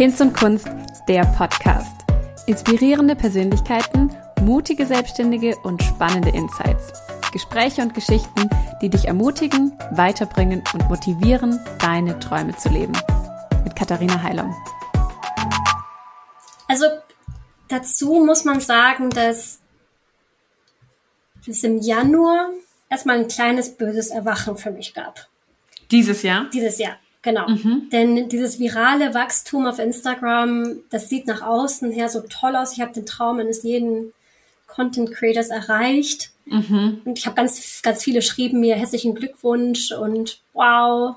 Hinz und Kunst, der Podcast. Inspirierende Persönlichkeiten, mutige Selbstständige und spannende Insights. Gespräche und Geschichten, die dich ermutigen, weiterbringen und motivieren, deine Träume zu leben. Mit Katharina Heilung. Also dazu muss man sagen, dass es im Januar erstmal ein kleines böses Erwachen für mich gab. Dieses Jahr? Dieses Jahr, genau. Mhm. Denn dieses virale Wachstum auf Instagram, das sieht nach außen her so toll aus. Ich habe den Traum eines jeden Content Creators erreicht. Mhm. Und ich habe ganz, ganz viele geschrieben mir herzlichen Glückwunsch und wow,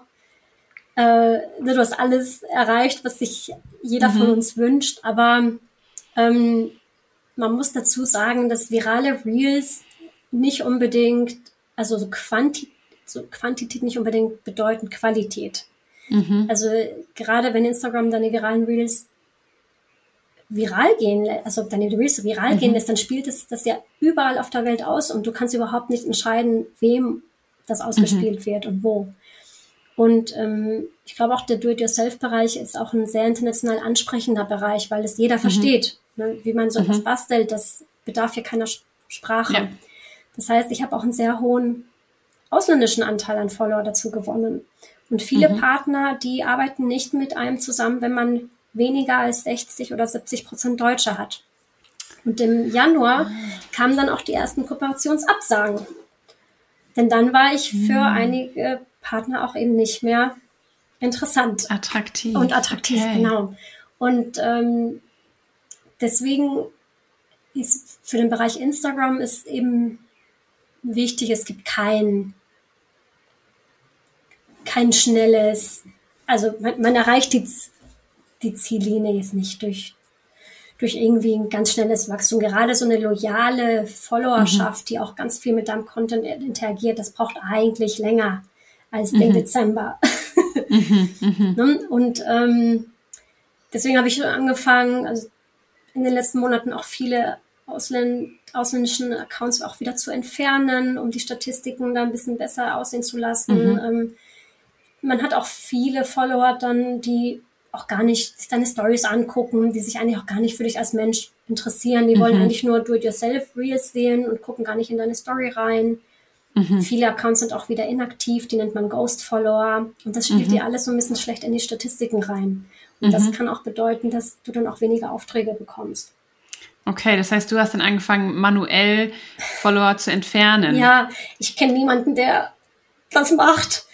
äh, du hast alles erreicht, was sich jeder mhm. von uns wünscht. Aber ähm, man muss dazu sagen, dass virale Reels nicht unbedingt, also so, Quanti so Quantität nicht unbedingt bedeuten Qualität. Mhm. Also gerade wenn Instagram deine viralen Reels viral gehen, also deine Reels so viral mhm. gehen lässt, dann spielt es das ja überall auf der Welt aus und du kannst überhaupt nicht entscheiden, wem das ausgespielt mhm. wird und wo. Und ähm, ich glaube auch, der Do-it-yourself-Bereich ist auch ein sehr international ansprechender Bereich, weil es jeder mhm. versteht. Ne? Wie man so etwas mhm. bastelt, das bedarf ja keiner Sprache. Ja. Das heißt, ich habe auch einen sehr hohen ausländischen Anteil an Follower dazu gewonnen. Und viele mhm. Partner, die arbeiten nicht mit einem zusammen, wenn man weniger als 60 oder 70 Prozent Deutsche hat. Und im Januar kamen dann auch die ersten Kooperationsabsagen. Denn dann war ich für mhm. einige Partner auch eben nicht mehr interessant. Attraktiv. Und attraktiv, okay. genau. Und ähm, deswegen ist für den Bereich Instagram ist eben wichtig, es gibt kein, kein schnelles, also man, man erreicht die, die Ziellinie jetzt nicht durch, durch irgendwie ein ganz schnelles Wachstum. Gerade so eine loyale Followerschaft, mhm. die auch ganz viel mit deinem Content interagiert, das braucht eigentlich länger als den mhm. Dezember. mhm, mhm. Ne? Und ähm, deswegen habe ich angefangen, also in den letzten Monaten auch viele Ausländ ausländischen Accounts auch wieder zu entfernen, um die Statistiken da ein bisschen besser aussehen zu lassen. Mhm. Ähm, man hat auch viele Follower dann, die auch gar nicht sich deine Stories angucken, die sich eigentlich auch gar nicht für dich als Mensch interessieren. Die mhm. wollen eigentlich nur Do-it-yourself-Reels sehen und gucken gar nicht in deine Story rein. Mhm. Viele Accounts sind auch wieder inaktiv, die nennt man Ghost-Follower. Und das spielt mhm. dir alles so ein bisschen schlecht in die Statistiken rein. Und das mhm. kann auch bedeuten, dass du dann auch weniger Aufträge bekommst. Okay, das heißt, du hast dann angefangen, manuell Follower zu entfernen. Ja, ich kenne niemanden, der das macht.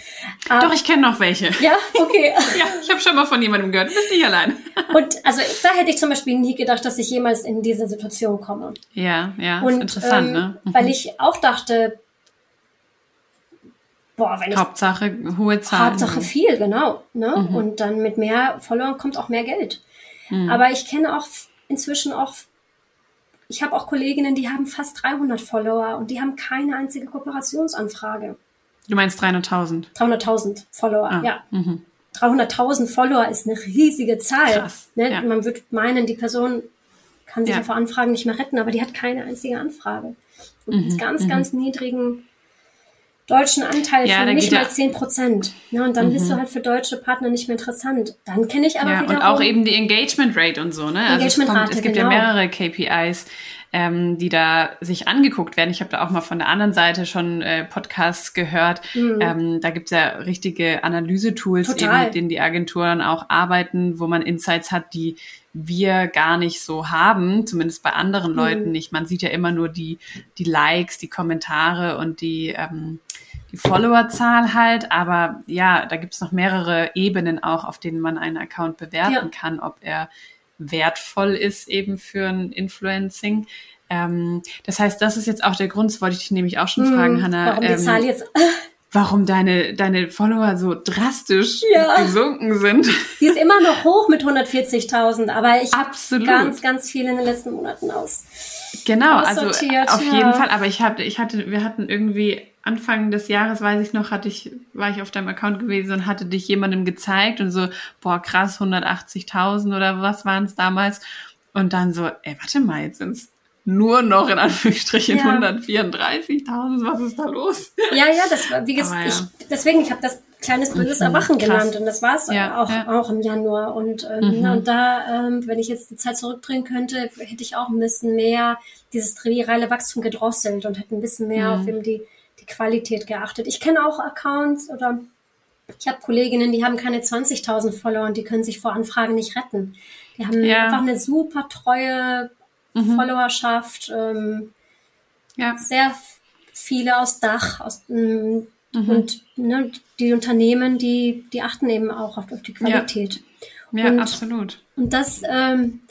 Doch, ich kenne noch welche. Ja, okay. ja, ich habe schon mal von jemandem gehört. Du bist nicht allein. Und also da hätte ich zum Beispiel nie gedacht, dass ich jemals in diese Situation komme. Ja, ja, Und, ist interessant, ähm, ne? Mhm. Weil ich auch dachte, boah, wenn ich Hauptsache hohe Zahlen. Hauptsache viel, genau. Ne? Mhm. Und dann mit mehr Followern kommt auch mehr Geld. Mhm. Aber ich kenne auch inzwischen auch ich habe auch Kolleginnen, die haben fast 300 Follower und die haben keine einzige Kooperationsanfrage. Du meinst 300.000? 300.000 Follower, ah, ja. Mhm. 300.000 Follower ist eine riesige Zahl. Krass, ne? ja. Man würde meinen, die Person kann sich ja. vor Anfragen nicht mehr retten, aber die hat keine einzige Anfrage. Und mhm, mit ganz, mhm. ganz niedrigen deutschen Anteil ja, von nicht mal zehn Prozent. Ja, und dann mhm. bist du halt für deutsche Partner nicht mehr interessant. Dann kenne ich aber ja, und auch eben die Engagement Rate und so. Ne? Also es, kommt, es gibt genau. ja mehrere KPIs, ähm, die da sich angeguckt werden. Ich habe da auch mal von der anderen Seite schon äh, Podcasts gehört. Mhm. Ähm, da gibt's ja richtige Analysetools, eben, mit denen die Agenturen auch arbeiten, wo man Insights hat, die wir gar nicht so haben, zumindest bei anderen Leuten mhm. nicht. Man sieht ja immer nur die, die Likes, die Kommentare und die ähm, die Followerzahl halt, aber ja, da gibt's noch mehrere Ebenen auch, auf denen man einen Account bewerten ja. kann, ob er wertvoll ist eben für ein Influencing. Ähm, das heißt, das ist jetzt auch der Grund, das wollte ich dich nämlich auch schon hm, fragen, Hannah. Warum die ähm, Zahl jetzt? warum deine, deine Follower so drastisch ja. gesunken sind. Die ist immer noch hoch mit 140.000, aber ich habe ganz, ganz viel in den letzten Monaten aus. Genau, also auf ja. jeden Fall. Aber ich hatte, ich hatte, wir hatten irgendwie Anfang des Jahres, weiß ich noch, hatte ich, war ich auf deinem Account gewesen und hatte dich jemandem gezeigt und so, boah, krass, 180.000 oder was waren es damals? Und dann so, ey, warte mal, jetzt sind's nur noch in Anführungsstrichen ja. 134.000, was ist da los? Ja, ja, das war, wie gesagt, ja. ich, deswegen, ich habe das kleines böses Erwachen Krass. genannt und das war es ja, auch, ja. auch im Januar und, ähm, mhm. und da, ähm, wenn ich jetzt die Zeit zurückdrehen könnte, hätte ich auch ein bisschen mehr dieses triviale Wachstum gedrosselt und hätte ein bisschen mehr mhm. auf eben die, die Qualität geachtet. Ich kenne auch Accounts oder ich habe Kolleginnen, die haben keine 20.000 Follower und die können sich vor Anfragen nicht retten. Die haben ja. einfach eine super treue mhm. Followerschaft, ähm, ja. sehr viele aus Dach, aus ähm, mhm. und ne, die Unternehmen, die, die achten eben auch auf, auf die Qualität. Ja, ja und, absolut. Und das, ähm,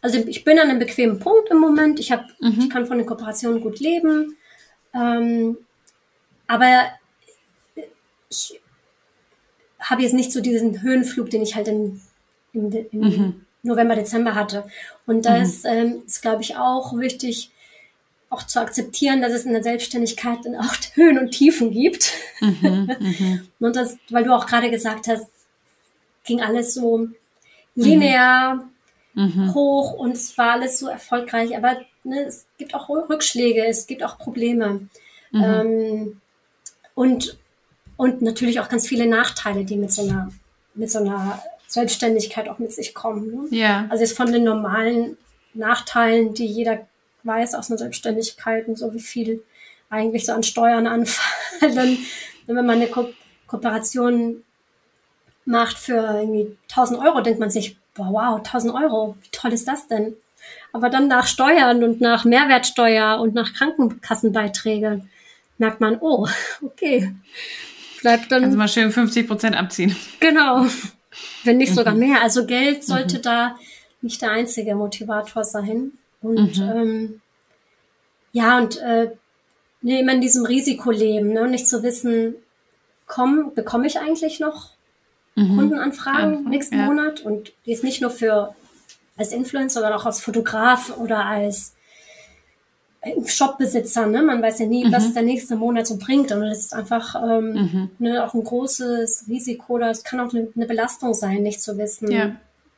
also ich bin an einem bequemen Punkt im Moment. Ich, hab, mhm. ich kann von den Kooperationen gut leben. Ähm, aber ich habe jetzt nicht so diesen Höhenflug, den ich halt in, in, in mhm. November, Dezember hatte. Und das mhm. ähm, ist, glaube ich, auch wichtig, auch zu akzeptieren, dass es in der Selbstständigkeit dann auch Höhen und Tiefen gibt. Mhm, mhm, und das, weil du auch gerade gesagt hast, ging alles so linear mhm. hoch und es war alles so erfolgreich. Aber ne, es gibt auch Rückschläge, es gibt auch Probleme. Mhm. Ähm, und, und natürlich auch ganz viele Nachteile, die mit so einer, mit so einer Selbstständigkeit auch mit sich kommen. Ne? Ja. Also jetzt von den normalen Nachteilen, die jeder weiß aus einer Selbstständigkeit und so, wie viel eigentlich so an Steuern anfallen. wenn man eine Ko Kooperation macht für irgendwie 1000 Euro, denkt man sich, wow, wow, 1000 Euro, wie toll ist das denn? Aber dann nach Steuern und nach Mehrwertsteuer und nach Krankenkassenbeiträgen merkt man, oh, okay, bleibt dann. Also mal schön 50 Prozent abziehen. Genau. Wenn nicht sogar mhm. mehr. Also Geld sollte mhm. da nicht der einzige Motivator sein. Und mhm. ähm, ja, und äh, ne, immer in diesem Risiko leben, ne? nicht zu wissen, komm, bekomme ich eigentlich noch mhm. Kundenanfragen Einfach, nächsten ja. Monat? Und ist nicht nur für als Influencer, sondern auch als Fotograf oder als Shopbesitzer, ne? Man weiß ja nie, mhm. was der nächste Monat so bringt. Und das ist einfach ähm, mhm. ne, auch ein großes Risiko. Das kann auch eine, eine Belastung sein, nicht zu wissen, ja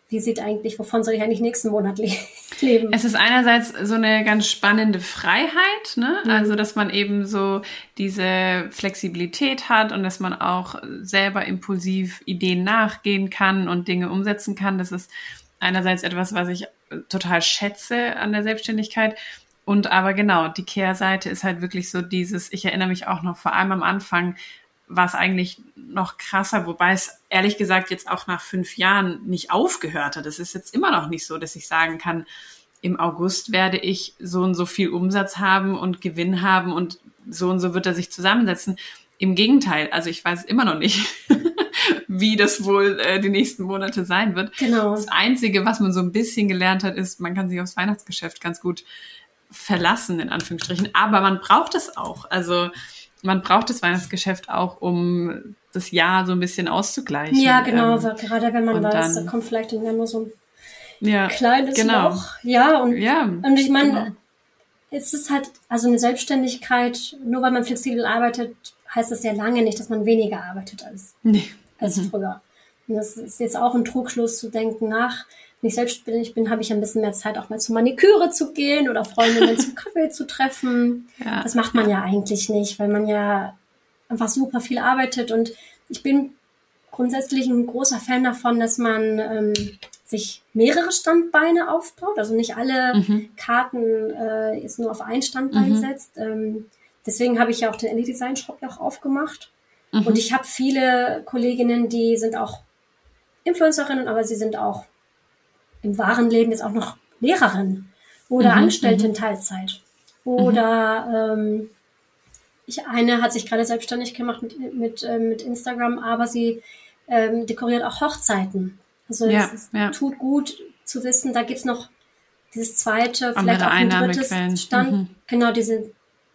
wie sieht eigentlich, wovon soll ich eigentlich nächsten Monat le leben? Es ist einerseits so eine ganz spannende Freiheit, ne? Mhm. Also, dass man eben so diese Flexibilität hat und dass man auch selber impulsiv Ideen nachgehen kann und Dinge umsetzen kann. Das ist einerseits etwas, was ich total schätze an der Selbstständigkeit. Und aber genau, die Kehrseite ist halt wirklich so dieses, ich erinnere mich auch noch vor allem am Anfang, war es eigentlich noch krasser, wobei es ehrlich gesagt jetzt auch nach fünf Jahren nicht aufgehört hat. Es ist jetzt immer noch nicht so, dass ich sagen kann, im August werde ich so und so viel Umsatz haben und Gewinn haben und so und so wird er sich zusammensetzen. Im Gegenteil, also ich weiß immer noch nicht, wie das wohl äh, die nächsten Monate sein wird. Genau. Das Einzige, was man so ein bisschen gelernt hat, ist, man kann sich aufs Weihnachtsgeschäft ganz gut verlassen, in Anführungsstrichen. Aber man braucht es auch. Also man braucht das Weihnachtsgeschäft auch, um das Jahr so ein bisschen auszugleichen. Ja, genau, ähm, gerade wenn man weiß, dann, da kommt vielleicht im Januar so ein ja, kleines genau. Loch. Ja, und, ja, und ich meine, genau. es ist halt, also eine Selbstständigkeit, nur weil man flexibel arbeitet, heißt das ja lange nicht, dass man weniger arbeitet als, nee. als mhm. früher. Und das ist jetzt auch ein Trugschluss zu denken, nach, wenn ich selbstständig bin, habe ich ein bisschen mehr Zeit, auch mal zur Maniküre zu gehen oder Freundinnen zum Kaffee zu treffen. Ja. Das macht man ja eigentlich nicht, weil man ja einfach super viel arbeitet. Und ich bin grundsätzlich ein großer Fan davon, dass man ähm, sich mehrere Standbeine aufbaut. Also nicht alle mhm. Karten äh, jetzt nur auf ein Standbein mhm. setzt. Ähm, deswegen habe ich ja auch den Ellie Design Shop auch aufgemacht. Mhm. Und ich habe viele Kolleginnen, die sind auch Influencerinnen, aber sie sind auch im wahren Leben jetzt auch noch Lehrerin oder mhm, Angestellte in mhm. Teilzeit. Oder mhm. ähm, ich, eine hat sich gerade selbstständig gemacht mit, mit, äh, mit Instagram, aber sie ähm, dekoriert auch Hochzeiten. Also ja, es, ja. tut gut zu wissen, da gibt's noch dieses zweite, Andere vielleicht auch ein drittes Stand, mhm. genau diese,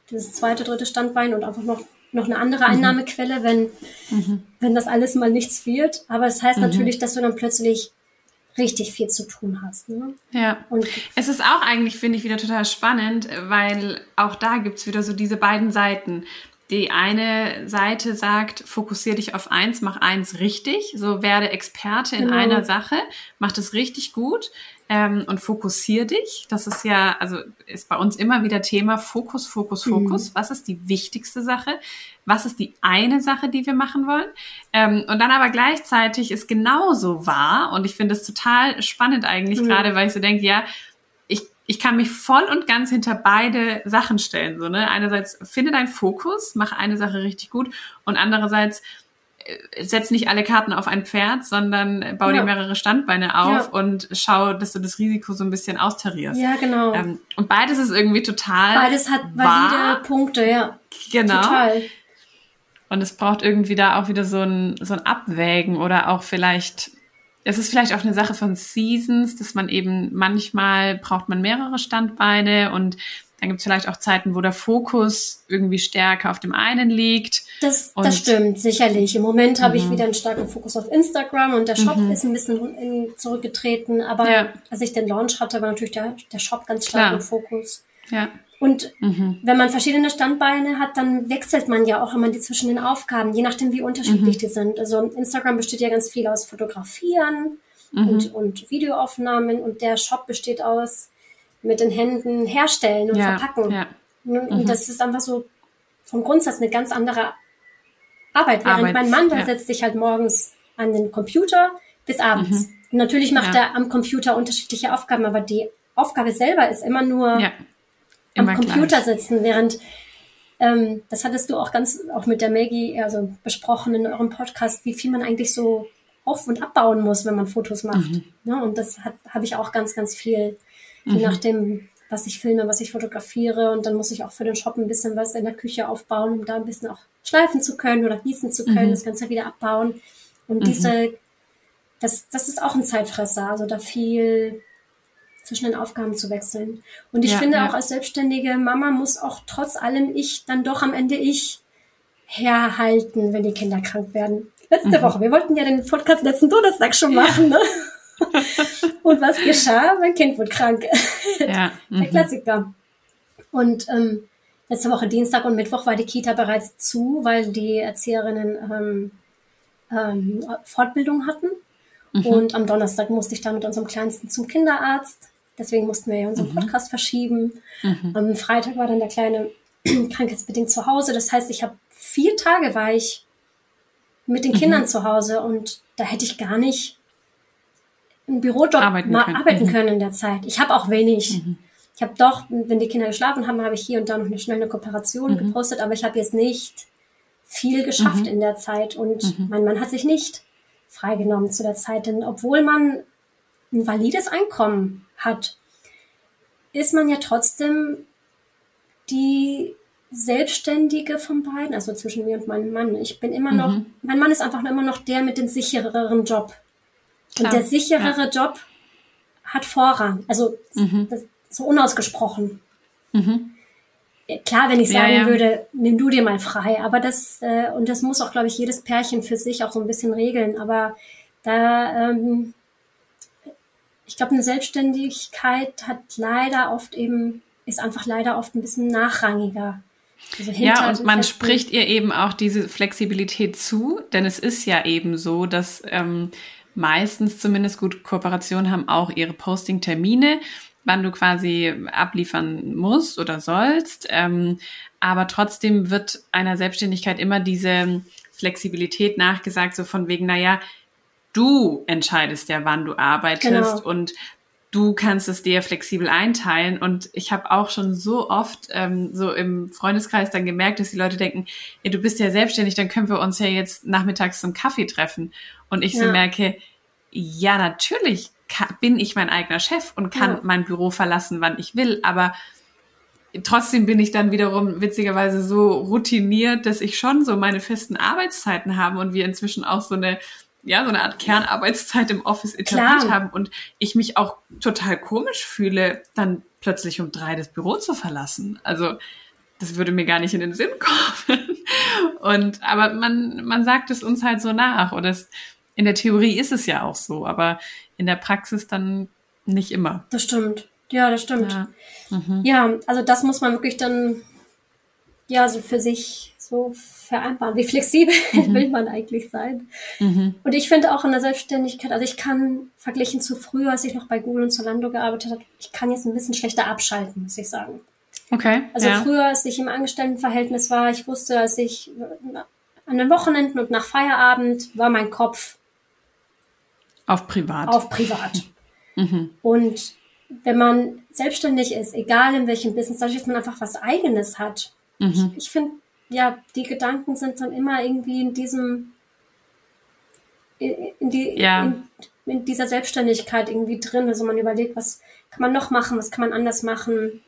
dieses zweite, dritte Standbein und einfach noch noch eine andere mhm. Einnahmequelle, wenn, mhm. wenn das alles mal nichts wird. Aber es das heißt mhm. natürlich, dass du dann plötzlich richtig viel zu tun hast. Ne? Ja. Und es ist auch eigentlich, finde ich, wieder total spannend, weil auch da gibt's wieder so diese beiden Seiten. Die eine Seite sagt, fokussiere dich auf eins, mach eins richtig, so werde Experte in genau. einer Sache, mach das richtig gut ähm, und fokussiere dich. Das ist ja, also ist bei uns immer wieder Thema Fokus, Fokus, Fokus. Mhm. Was ist die wichtigste Sache? Was ist die eine Sache, die wir machen wollen? Ähm, und dann aber gleichzeitig ist genauso wahr und ich finde es total spannend eigentlich mhm. gerade, weil ich so denke, ja, ich kann mich voll und ganz hinter beide Sachen stellen. So, ne? Einerseits finde deinen Fokus, mach eine Sache richtig gut und andererseits äh, setz nicht alle Karten auf ein Pferd, sondern bau ja. dir mehrere Standbeine auf ja. und schau, dass du das Risiko so ein bisschen austarierst. Ja, genau. Ähm, und beides ist irgendwie total. Beides hat valide Punkte, ja. Genau. Total. Und es braucht irgendwie da auch wieder so ein, so ein Abwägen oder auch vielleicht es ist vielleicht auch eine Sache von Seasons, dass man eben manchmal braucht man mehrere Standbeine und dann gibt es vielleicht auch Zeiten, wo der Fokus irgendwie stärker auf dem einen liegt. Das, das stimmt, sicherlich. Im Moment habe ich mhm. wieder einen starken Fokus auf Instagram und der Shop mhm. ist ein bisschen in, zurückgetreten. Aber ja. als ich den Launch hatte, war natürlich der, der Shop ganz stark Klar. im Fokus. Ja. Und mhm. wenn man verschiedene Standbeine hat, dann wechselt man ja auch immer die zwischen den Aufgaben, je nachdem, wie unterschiedlich mhm. die sind. Also Instagram besteht ja ganz viel aus Fotografieren mhm. und, und Videoaufnahmen und der Shop besteht aus mit den Händen herstellen und ja. verpacken. Ja. Und mhm. das ist einfach so vom Grundsatz eine ganz andere Arbeit. Während Arbeit, mein Mann, der ja. setzt sich halt morgens an den Computer bis abends. Mhm. Natürlich macht er am Computer unterschiedliche Aufgaben, aber die Aufgabe selber ist immer nur am Computer gleich. sitzen, während ähm, das hattest du auch ganz auch mit der Maggie also besprochen in eurem Podcast, wie viel man eigentlich so auf- und abbauen muss, wenn man Fotos macht. Mhm. Ne? Und das habe ich auch ganz, ganz viel, je mhm. nachdem, was ich filme, was ich fotografiere. Und dann muss ich auch für den Shop ein bisschen was in der Küche aufbauen, um da ein bisschen auch schleifen zu können oder gießen zu können, mhm. das Ganze wieder abbauen. Und mhm. diese, das, das ist auch ein Zeitfresser. Also da viel zwischen den Aufgaben zu wechseln. Und ich ja, finde ja. auch als selbstständige Mama muss auch trotz allem ich dann doch am Ende ich herhalten, wenn die Kinder krank werden. Letzte mhm. Woche, wir wollten ja den Podcast letzten Donnerstag schon machen, ne? Und was geschah? Mein Kind wurde krank. Ja. Mhm. Der Klassiker. Und ähm, letzte Woche Dienstag und Mittwoch war die Kita bereits zu, weil die Erzieherinnen ähm, ähm, Fortbildung hatten. Mhm. Und am Donnerstag musste ich dann mit unserem Kleinsten zum Kinderarzt. Deswegen mussten wir ja unseren mhm. Podcast verschieben. Mhm. Am Freitag war dann der Kleine krankheitsbedingt zu Hause. Das heißt, ich habe vier Tage war ich mit den Kindern mhm. zu Hause und da hätte ich gar nicht einen Bürojob arbeiten mal können. arbeiten mhm. können in der Zeit. Ich habe auch wenig. Mhm. Ich habe doch, wenn die Kinder geschlafen haben, habe ich hier und da noch eine schnelle Kooperation mhm. gepostet, aber ich habe jetzt nicht viel geschafft in der Zeit und mein Mann hat sich nicht freigenommen zu der Zeit, denn obwohl man ein valides Einkommen hat, ist man ja trotzdem die Selbstständige von beiden, also zwischen mir und meinem Mann. Ich bin immer noch, mhm. mein Mann ist einfach immer noch der mit dem sichereren Job. Klar, und der sicherere ja. Job hat Vorrang. Also mhm. so unausgesprochen. Mhm. Klar, wenn ich sagen ja, ja. würde, nimm du dir mal frei, aber das, äh, und das muss auch, glaube ich, jedes Pärchen für sich auch so ein bisschen regeln. Aber da ähm, ich glaube, eine Selbstständigkeit hat leider oft eben, ist einfach leider oft ein bisschen nachrangiger. Also ja, und man spricht ihr eben auch diese Flexibilität zu, denn es ist ja eben so, dass ähm, meistens zumindest gut Kooperationen haben auch ihre Posting-Termine, wann du quasi abliefern musst oder sollst. Ähm, aber trotzdem wird einer Selbstständigkeit immer diese Flexibilität nachgesagt, so von wegen, naja, du entscheidest ja, wann du arbeitest genau. und du kannst es dir flexibel einteilen. Und ich habe auch schon so oft ähm, so im Freundeskreis dann gemerkt, dass die Leute denken, ja, du bist ja selbstständig, dann können wir uns ja jetzt nachmittags zum Kaffee treffen. Und ich ja. so merke, ja, natürlich bin ich mein eigener Chef und kann ja. mein Büro verlassen, wann ich will, aber trotzdem bin ich dann wiederum witzigerweise so routiniert, dass ich schon so meine festen Arbeitszeiten habe und wir inzwischen auch so eine ja, so eine Art Kernarbeitszeit im Office etabliert Klar. haben und ich mich auch total komisch fühle, dann plötzlich um drei das Büro zu verlassen. Also das würde mir gar nicht in den Sinn kommen. Und aber man, man sagt es uns halt so nach. Und es, in der Theorie ist es ja auch so, aber in der Praxis dann nicht immer. Das stimmt. Ja, das stimmt. Ja, mhm. ja also das muss man wirklich dann ja, so für sich so vereinbaren. Wie flexibel mhm. will man eigentlich sein? Mhm. Und ich finde auch in der Selbstständigkeit, also ich kann verglichen zu früher, als ich noch bei Google und Zalando gearbeitet habe, ich kann jetzt ein bisschen schlechter abschalten, muss ich sagen. Okay. Also ja. früher, als ich im Angestelltenverhältnis war, ich wusste, als ich an den Wochenenden und nach Feierabend war mein Kopf auf privat. Auf privat. Mhm. Und wenn man selbstständig ist, egal in welchem Business, dadurch, dass man einfach was Eigenes hat, mhm. ich, ich finde, ja, die Gedanken sind dann immer irgendwie in diesem, in, die, ja. in, in, dieser Selbstständigkeit irgendwie drin. Also man überlegt, was kann man noch machen, was kann man anders machen.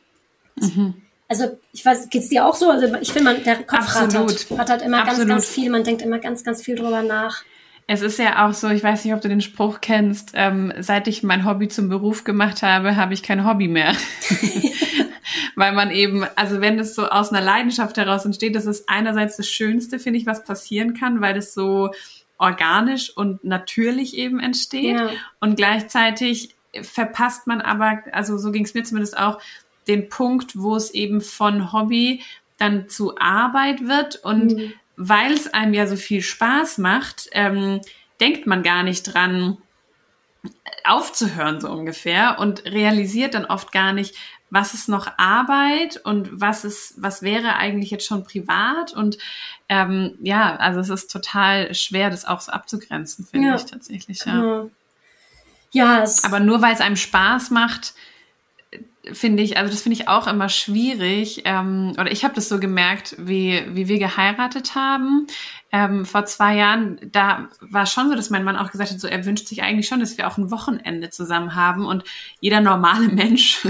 Mhm. Also ich weiß, geht's dir auch so? Also ich finde, man der Kopf Absolut. rattert, rattert immer Absolut. ganz, ganz viel. Man denkt immer ganz, ganz viel drüber nach. Es ist ja auch so, ich weiß nicht, ob du den Spruch kennst, ähm, seit ich mein Hobby zum Beruf gemacht habe, habe ich kein Hobby mehr. Weil man eben, also wenn es so aus einer Leidenschaft heraus entsteht, das ist einerseits das Schönste, finde ich, was passieren kann, weil es so organisch und natürlich eben entsteht. Ja. Und gleichzeitig verpasst man aber, also so ging es mir zumindest auch, den Punkt, wo es eben von Hobby dann zu Arbeit wird und mhm weil es einem ja so viel Spaß macht, ähm, denkt man gar nicht dran, aufzuhören so ungefähr und realisiert dann oft gar nicht, was ist noch Arbeit und was ist, was wäre eigentlich jetzt schon privat und ähm, ja, also es ist total schwer, das auch so abzugrenzen, finde ja. ich tatsächlich. Ja, genau. ja aber nur weil es einem Spaß macht, finde ich, also das finde ich auch immer schwierig. Ähm, oder ich habe das so gemerkt, wie, wie wir geheiratet haben. Ähm, vor zwei Jahren, da war schon so, dass mein Mann auch gesagt hat, so er wünscht sich eigentlich schon, dass wir auch ein Wochenende zusammen haben. Und jeder normale Mensch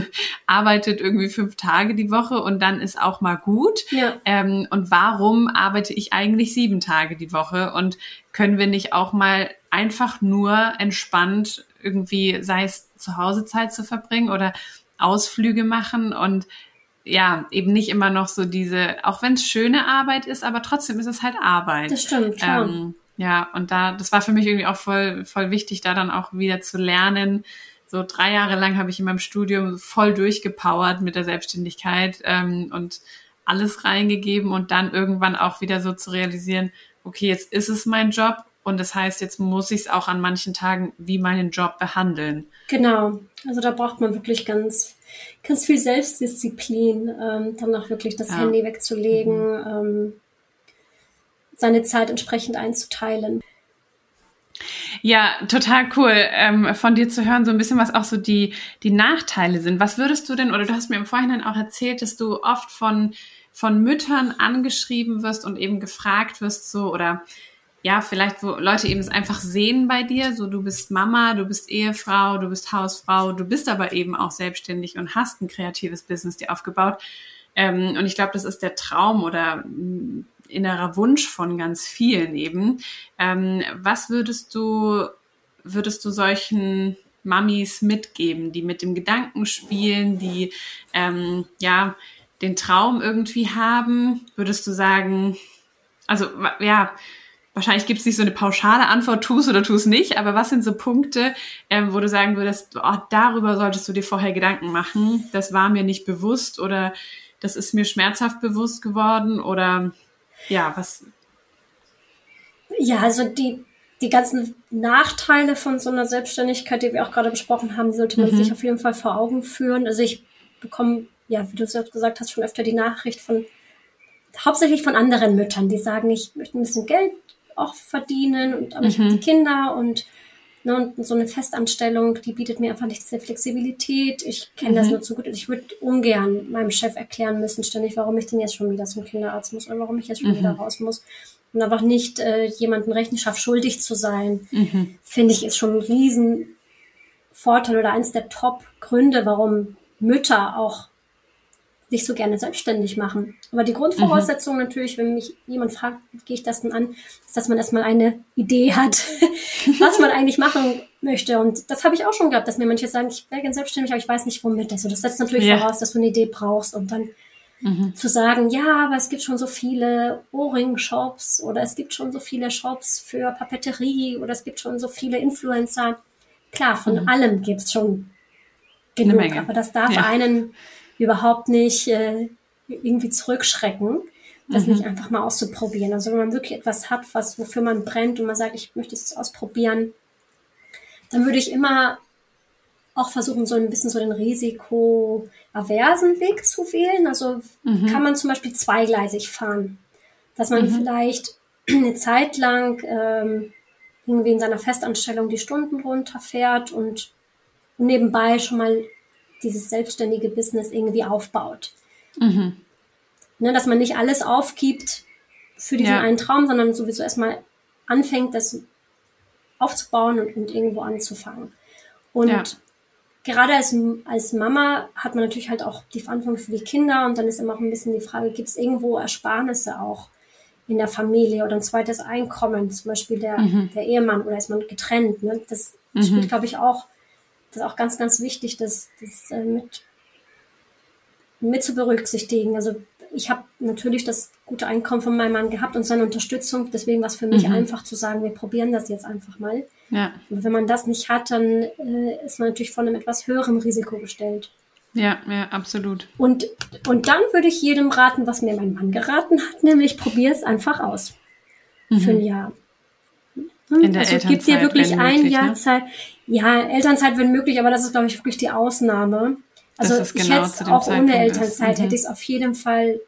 arbeitet irgendwie fünf Tage die Woche und dann ist auch mal gut. Ja. Ähm, und warum arbeite ich eigentlich sieben Tage die Woche? Und können wir nicht auch mal einfach nur entspannt irgendwie, sei es zu Hause Zeit zu verbringen oder Ausflüge machen und ja, eben nicht immer noch so diese, auch wenn es schöne Arbeit ist, aber trotzdem ist es halt Arbeit. Das stimmt, schon. Ähm, ja, und da, das war für mich irgendwie auch voll, voll wichtig, da dann auch wieder zu lernen. So drei Jahre lang habe ich in meinem Studium voll durchgepowert mit der Selbstständigkeit ähm, und alles reingegeben und dann irgendwann auch wieder so zu realisieren, okay, jetzt ist es mein Job und das heißt, jetzt muss ich es auch an manchen Tagen wie meinen Job behandeln. Genau. Also da braucht man wirklich ganz, ganz viel Selbstdisziplin, ähm, dann auch wirklich das ja. Handy wegzulegen, mhm. ähm, seine Zeit entsprechend einzuteilen. Ja, total cool, ähm, von dir zu hören, so ein bisschen, was auch so die, die Nachteile sind. Was würdest du denn, oder du hast mir im Vorhinein auch erzählt, dass du oft von, von Müttern angeschrieben wirst und eben gefragt wirst, so, oder ja, vielleicht, wo Leute eben es einfach sehen bei dir, so du bist Mama, du bist Ehefrau, du bist Hausfrau, du bist aber eben auch selbstständig und hast ein kreatives Business dir aufgebaut. Ähm, und ich glaube, das ist der Traum oder mm, innerer Wunsch von ganz vielen eben. Ähm, was würdest du, würdest du solchen Mamis mitgeben, die mit dem Gedanken spielen, die ähm, ja den Traum irgendwie haben? Würdest du sagen, also ja, wahrscheinlich gibt es nicht so eine pauschale Antwort, tu es oder tu es nicht, aber was sind so Punkte, ähm, wo du sagen würdest, oh, darüber solltest du dir vorher Gedanken machen, das war mir nicht bewusst oder das ist mir schmerzhaft bewusst geworden oder ja, was? Ja, also die, die ganzen Nachteile von so einer Selbstständigkeit, die wir auch gerade besprochen haben, sollte man mhm. sich auf jeden Fall vor Augen führen. Also ich bekomme, ja, wie du selbst gesagt hast, schon öfter die Nachricht von hauptsächlich von anderen Müttern, die sagen, ich möchte ein bisschen Geld auch verdienen und aber mhm. ich habe die Kinder und, ne, und so eine Festanstellung, die bietet mir einfach nicht diese Flexibilität. Ich kenne mhm. das nur zu gut. Ich würde ungern meinem Chef erklären müssen ständig, warum ich denn jetzt schon wieder zum Kinderarzt muss oder warum ich jetzt schon mhm. wieder raus muss. Und einfach nicht äh, jemanden Rechenschaft schuldig zu sein, mhm. finde ich, ist schon ein Riesenvorteil oder eins der Top-Gründe, warum Mütter auch sich so gerne selbstständig machen. Aber die Grundvoraussetzung mhm. natürlich, wenn mich jemand fragt, wie gehe ich das denn an, ist, dass man erstmal eine Idee hat, was man eigentlich machen möchte. Und das habe ich auch schon gehabt, dass mir manche sagen, ich wäre gerne selbstständig, aber ich weiß nicht womit. Also das setzt natürlich ja. voraus, dass du eine Idee brauchst und dann mhm. zu sagen, ja, aber es gibt schon so viele Ohrring-Shops oder es gibt schon so viele Shops für Papeterie oder es gibt schon so viele Influencer. Klar, von mhm. allem gibt es schon genug, aber das darf ja. einen überhaupt nicht äh, irgendwie zurückschrecken. das mhm. nicht einfach mal auszuprobieren. Also wenn man wirklich etwas hat, was wofür man brennt und man sagt, ich möchte es ausprobieren, dann würde ich immer auch versuchen, so ein bisschen so den risikoaversen Weg zu wählen. Also mhm. kann man zum Beispiel zweigleisig fahren, dass man mhm. vielleicht eine Zeit lang ähm, irgendwie in seiner Festanstellung die Stunden runterfährt und nebenbei schon mal dieses selbstständige Business irgendwie aufbaut. Mhm. Ne, dass man nicht alles aufgibt für diesen ja. einen Traum, sondern sowieso erstmal anfängt, das aufzubauen und, und irgendwo anzufangen. Und ja. gerade als, als Mama hat man natürlich halt auch die Verantwortung für die Kinder und dann ist immer auch ein bisschen die Frage, gibt es irgendwo Ersparnisse auch in der Familie oder ein zweites Einkommen, zum Beispiel der, mhm. der Ehemann oder ist man getrennt. Ne? Das mhm. spielt, glaube ich, auch, ist auch ganz, ganz wichtig, das, das äh, mit, mit zu berücksichtigen. Also ich habe natürlich das gute Einkommen von meinem Mann gehabt und seine Unterstützung. Deswegen war es für mich mhm. einfach zu sagen, wir probieren das jetzt einfach mal. Ja. Und wenn man das nicht hat, dann äh, ist man natürlich von einem etwas höheren Risiko gestellt. Ja, ja, absolut. Und, und dann würde ich jedem raten, was mir mein Mann geraten hat, nämlich probier es einfach aus. Mhm. Für ein Jahr. Hm? In der also Elternzeit, gibt dir wirklich ein möglich, Jahr ne? Zeit. Ja, Elternzeit wenn möglich, aber das ist, glaube ich, wirklich die Ausnahme. Also ich genau hätte es auch ohne Elternzeit, mhm. hätte ich es auf jeden Fall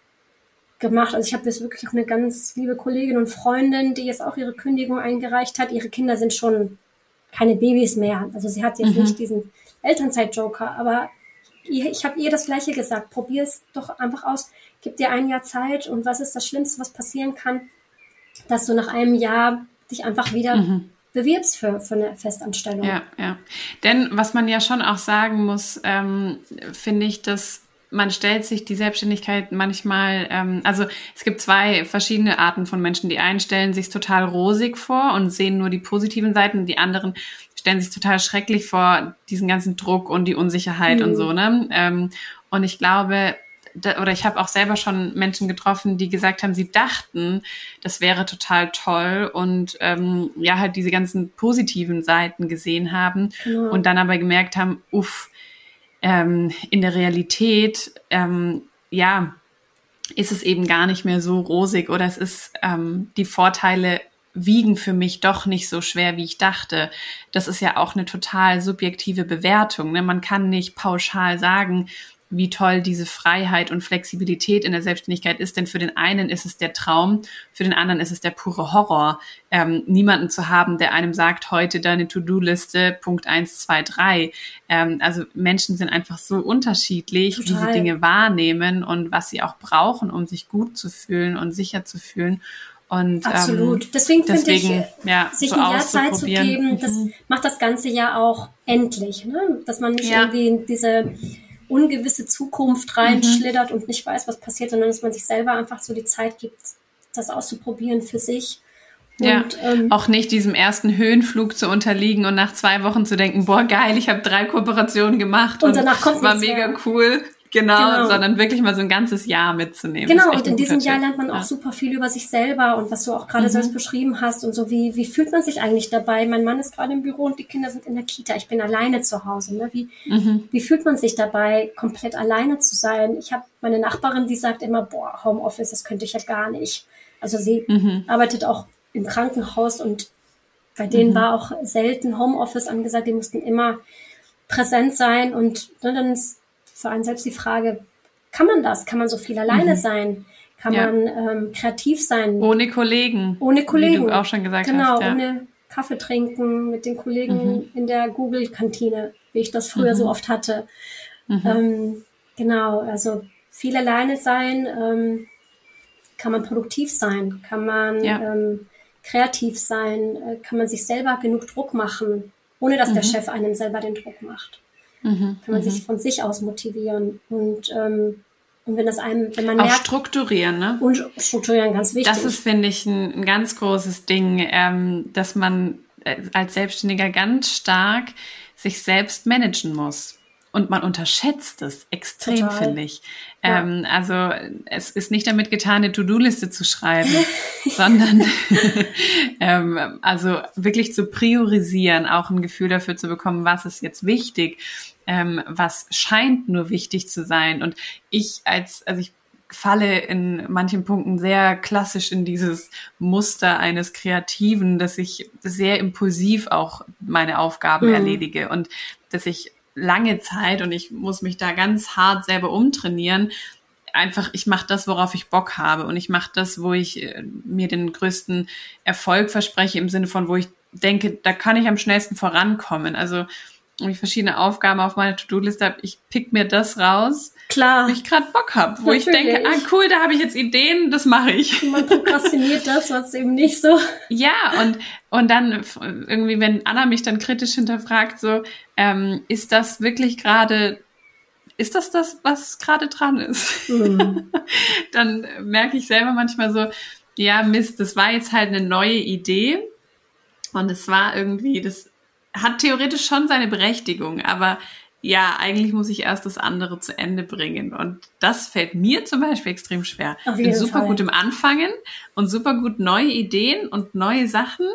gemacht. Also ich habe jetzt wirklich auch eine ganz liebe Kollegin und Freundin, die jetzt auch ihre Kündigung eingereicht hat. Ihre Kinder sind schon keine Babys mehr. Also sie hat jetzt mhm. nicht diesen Elternzeit-Joker, aber ich habe ihr das Gleiche gesagt. Probier es doch einfach aus. Gib dir ein Jahr Zeit und was ist das Schlimmste, was passieren kann, dass du nach einem Jahr dich einfach wieder mhm bewirbst für, für eine Festanstellung. Ja, ja. Denn was man ja schon auch sagen muss, ähm, finde ich, dass man stellt sich die Selbstständigkeit manchmal, ähm, also es gibt zwei verschiedene Arten von Menschen. Die einen stellen sich total rosig vor und sehen nur die positiven Seiten, die anderen stellen sich total schrecklich vor, diesen ganzen Druck und die Unsicherheit mhm. und so, ne? Ähm, und ich glaube, oder ich habe auch selber schon Menschen getroffen, die gesagt haben, sie dachten, das wäre total toll und ähm, ja, halt diese ganzen positiven Seiten gesehen haben ja. und dann aber gemerkt haben, uff, ähm, in der Realität, ähm, ja, ist es eben gar nicht mehr so rosig oder es ist ähm, die Vorteile wiegen für mich doch nicht so schwer, wie ich dachte. Das ist ja auch eine total subjektive Bewertung. Ne? Man kann nicht pauschal sagen, wie toll diese Freiheit und Flexibilität in der Selbstständigkeit ist. Denn für den einen ist es der Traum, für den anderen ist es der pure Horror, ähm, niemanden zu haben, der einem sagt, heute deine To-Do-Liste, Punkt eins, zwei, drei. Ähm, also Menschen sind einfach so unterschiedlich, Total. wie sie Dinge wahrnehmen und was sie auch brauchen, um sich gut zu fühlen und sicher zu fühlen. Und, Absolut. Ähm, deswegen, finde ich, ja, sich so ein Jahr Zeit zu geben, das mhm. macht das ganze ja auch endlich. Ne? Dass man nicht ja. irgendwie diese ungewisse Zukunft reinschlittert mhm. und nicht weiß, was passiert, sondern dass man sich selber einfach so die Zeit gibt, das auszuprobieren für sich. Ja, und, ähm, auch nicht diesem ersten Höhenflug zu unterliegen und nach zwei Wochen zu denken, boah, geil, ich habe drei Kooperationen gemacht und, und danach kommt war mega mehr. cool. Genau, genau, sondern wirklich mal so ein ganzes Jahr mitzunehmen. Genau, und in diesem Jahr lernt man auch ja. super viel über sich selber und was du auch gerade mhm. selbst beschrieben hast und so, wie, wie fühlt man sich eigentlich dabei? Mein Mann ist gerade im Büro und die Kinder sind in der Kita. Ich bin alleine zu Hause. Ne? Wie, mhm. wie fühlt man sich dabei, komplett alleine zu sein? Ich habe meine Nachbarin, die sagt immer, boah, Homeoffice, das könnte ich ja gar nicht. Also sie mhm. arbeitet auch im Krankenhaus und bei denen mhm. war auch selten Homeoffice angesagt. Die mussten immer präsent sein und ne, dann ist für einen selbst die Frage, kann man das? Kann man so viel alleine mhm. sein? Kann ja. man ähm, kreativ sein? Ohne Kollegen. Ohne Kollegen. Wie du auch schon gesagt genau, hast. Genau, ja. ohne Kaffee trinken mit den Kollegen mhm. in der Google-Kantine, wie ich das früher mhm. so oft hatte. Mhm. Ähm, genau, also viel alleine sein, ähm, kann man produktiv sein, kann man ja. ähm, kreativ sein, äh, kann man sich selber genug Druck machen, ohne dass der mhm. Chef einem selber den Druck macht. Mhm. Kann man mhm. sich von sich aus motivieren. Und, ähm, und wenn das einem, wenn man Auch merkt, strukturieren, ne? Und strukturieren, ganz wichtig. Das ist, finde ich, ein, ein, ganz großes Ding, ähm, dass man äh, als Selbstständiger ganz stark sich selbst managen muss. Und man unterschätzt es extrem, finde ich. Ja. Ähm, also es ist nicht damit getan, eine To-Do-Liste zu schreiben, sondern ähm, also wirklich zu priorisieren, auch ein Gefühl dafür zu bekommen, was ist jetzt wichtig, ähm, was scheint nur wichtig zu sein. Und ich als, also ich falle in manchen Punkten sehr klassisch in dieses Muster eines Kreativen, dass ich sehr impulsiv auch meine Aufgaben mhm. erledige und dass ich lange Zeit und ich muss mich da ganz hart selber umtrainieren. Einfach, ich mache das, worauf ich Bock habe und ich mache das, wo ich äh, mir den größten Erfolg verspreche im Sinne von, wo ich denke, da kann ich am schnellsten vorankommen. Also wenn ich verschiedene Aufgaben auf meiner To-Do-Liste habe, ich pick mir das raus, Klar. wo ich gerade Bock habe, wo Natürlich. ich denke, ah cool, da habe ich jetzt Ideen, das mache ich. Man prokrastiniert das, was eben nicht so. Ja, und, und dann irgendwie, wenn Anna mich dann kritisch hinterfragt, so, ähm, ist das wirklich gerade ist das das, was gerade dran ist? Mhm. dann merke ich selber manchmal so, ja, Mist, das war jetzt halt eine neue Idee und es war irgendwie, das hat theoretisch schon seine Berechtigung, aber ja, eigentlich muss ich erst das andere zu Ende bringen. Und das fällt mir zum Beispiel extrem schwer. Ich bin super Fall. gut im Anfangen und super gut neue Ideen und neue Sachen.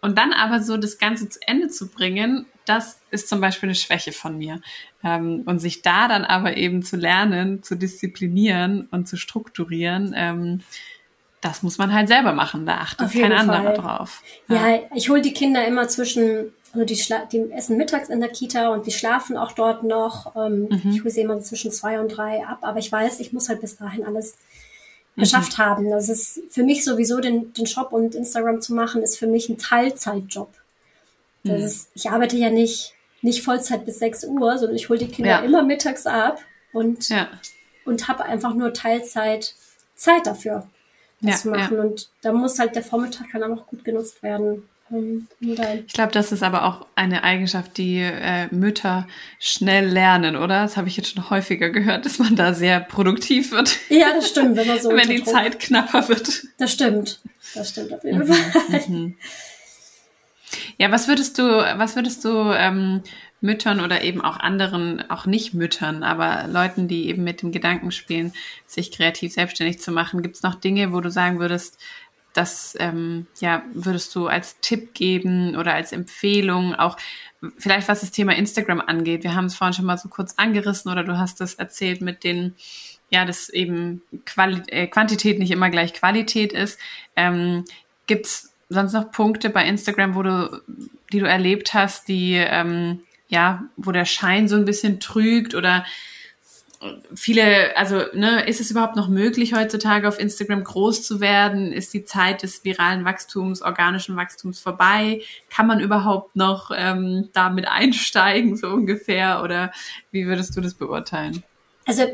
Und dann aber so das Ganze zu Ende zu bringen, das ist zum Beispiel eine Schwäche von mir. Ähm, und sich da dann aber eben zu lernen, zu disziplinieren und zu strukturieren, ähm, das muss man halt selber machen. Da achtet kein anderer drauf. Ja, ja ich hole die Kinder immer zwischen also die, die essen mittags in der Kita und die schlafen auch dort noch. Ähm, mhm. Ich hole sie immer zwischen zwei und drei ab, aber ich weiß, ich muss halt bis dahin alles mhm. geschafft haben. Das ist für mich sowieso den, den Shop und Instagram zu machen, ist für mich ein Teilzeitjob. Das mhm. ist, ich arbeite ja nicht, nicht Vollzeit bis 6 Uhr, sondern ich hole die Kinder ja. immer mittags ab und, ja. und habe einfach nur Teilzeit Zeit dafür, das ja, zu machen. Und da muss halt der Vormittag dann auch noch gut genutzt werden. Ich glaube, das ist aber auch eine Eigenschaft, die äh, Mütter schnell lernen, oder? Das habe ich jetzt schon häufiger gehört, dass man da sehr produktiv wird. Ja, das stimmt, wenn man so. wenn die Druck. Zeit knapper wird. Das stimmt. Das stimmt auf jeden mhm. Fall. Mhm. Ja, was würdest du, was würdest du ähm, Müttern oder eben auch anderen, auch nicht Müttern, aber Leuten, die eben mit dem Gedanken spielen, sich kreativ selbstständig zu machen, gibt es noch Dinge, wo du sagen würdest, das ähm, ja, würdest du als Tipp geben oder als Empfehlung, auch vielleicht was das Thema Instagram angeht? Wir haben es vorhin schon mal so kurz angerissen oder du hast es erzählt mit den, ja, dass eben Quali äh, Quantität nicht immer gleich Qualität ist. Ähm, Gibt es sonst noch Punkte bei Instagram, wo du, die du erlebt hast, die ähm, ja, wo der Schein so ein bisschen trügt oder viele, also ne, ist es überhaupt noch möglich heutzutage auf Instagram groß zu werden? Ist die Zeit des viralen Wachstums, organischen Wachstums vorbei? Kann man überhaupt noch ähm, damit einsteigen, so ungefähr? Oder wie würdest du das beurteilen? Also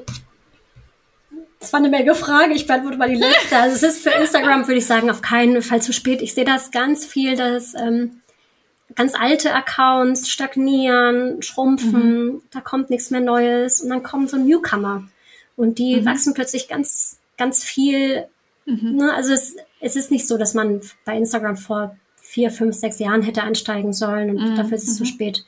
das war eine Menge Fragen. Ich beantworte mal die letzte. Also es ist für Instagram, würde ich sagen, auf keinen Fall zu spät. Ich sehe das ganz viel, dass ähm, ganz alte Accounts stagnieren, schrumpfen, mhm. da kommt nichts mehr Neues und dann kommen so Newcomer und die mhm. wachsen plötzlich ganz, ganz viel. Mhm. Ne? Also es, es ist nicht so, dass man bei Instagram vor vier, fünf, sechs Jahren hätte einsteigen sollen und mhm. dafür ist es zu mhm. spät.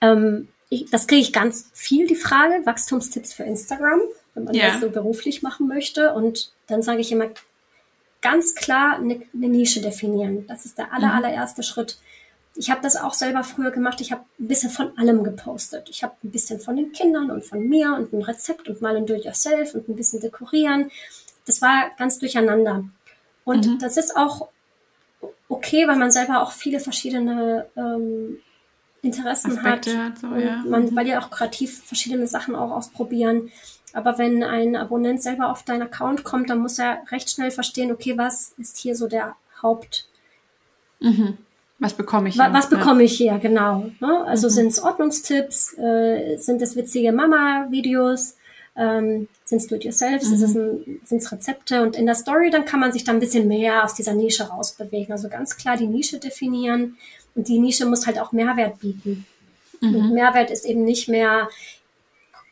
Ähm, ich, das kriege ich ganz viel, die Frage, Wachstumstipps für Instagram, wenn man ja. das so beruflich machen möchte. Und dann sage ich immer ganz klar eine, eine Nische definieren. Das ist der aller, mhm. allererste Schritt ich habe das auch selber früher gemacht. Ich habe ein bisschen von allem gepostet. Ich habe ein bisschen von den Kindern und von mir und ein Rezept und mal ein Do-it-yourself und ein bisschen dekorieren. Das war ganz durcheinander. Und mhm. das ist auch okay, weil man selber auch viele verschiedene ähm, Interessen Aspekte hat. hat so, ja. man, mhm. Weil ja auch kreativ verschiedene Sachen auch ausprobieren. Aber wenn ein Abonnent selber auf deinen Account kommt, dann muss er recht schnell verstehen, okay, was ist hier so der Haupt, mhm. Was bekomme ich hier? Was bekomme ich hier, genau. Ne? Also mhm. sind es Ordnungstipps, äh, sind es witzige Mama-Videos, ähm, sind es Do-it-yourselfs, mhm. sind es Rezepte und in der Story, dann kann man sich da ein bisschen mehr aus dieser Nische rausbewegen. Also ganz klar die Nische definieren und die Nische muss halt auch Mehrwert bieten. Mhm. Und Mehrwert ist eben nicht mehr,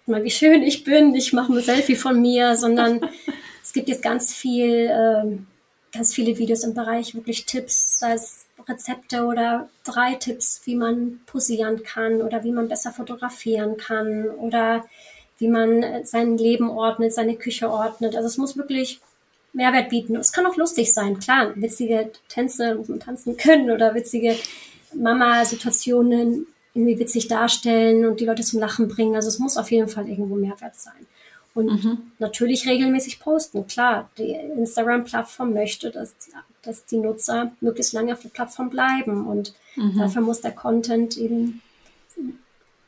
guck mal, wie schön ich bin, ich mache ein Selfie von mir, sondern es gibt jetzt ganz viel, äh, ganz viele Videos im Bereich wirklich Tipps, sei es Rezepte oder drei Tipps, wie man posieren kann oder wie man besser fotografieren kann oder wie man sein Leben ordnet, seine Küche ordnet. Also es muss wirklich Mehrwert bieten. Es kann auch lustig sein, klar, witzige Tänze muss man tanzen können oder witzige Mama-Situationen irgendwie witzig darstellen und die Leute zum Lachen bringen. Also es muss auf jeden Fall irgendwo Mehrwert sein. Und mhm. natürlich regelmäßig posten. Klar, die Instagram-Plattform möchte, dass, dass die Nutzer möglichst lange auf der Plattform bleiben. Und mhm. dafür muss der Content eben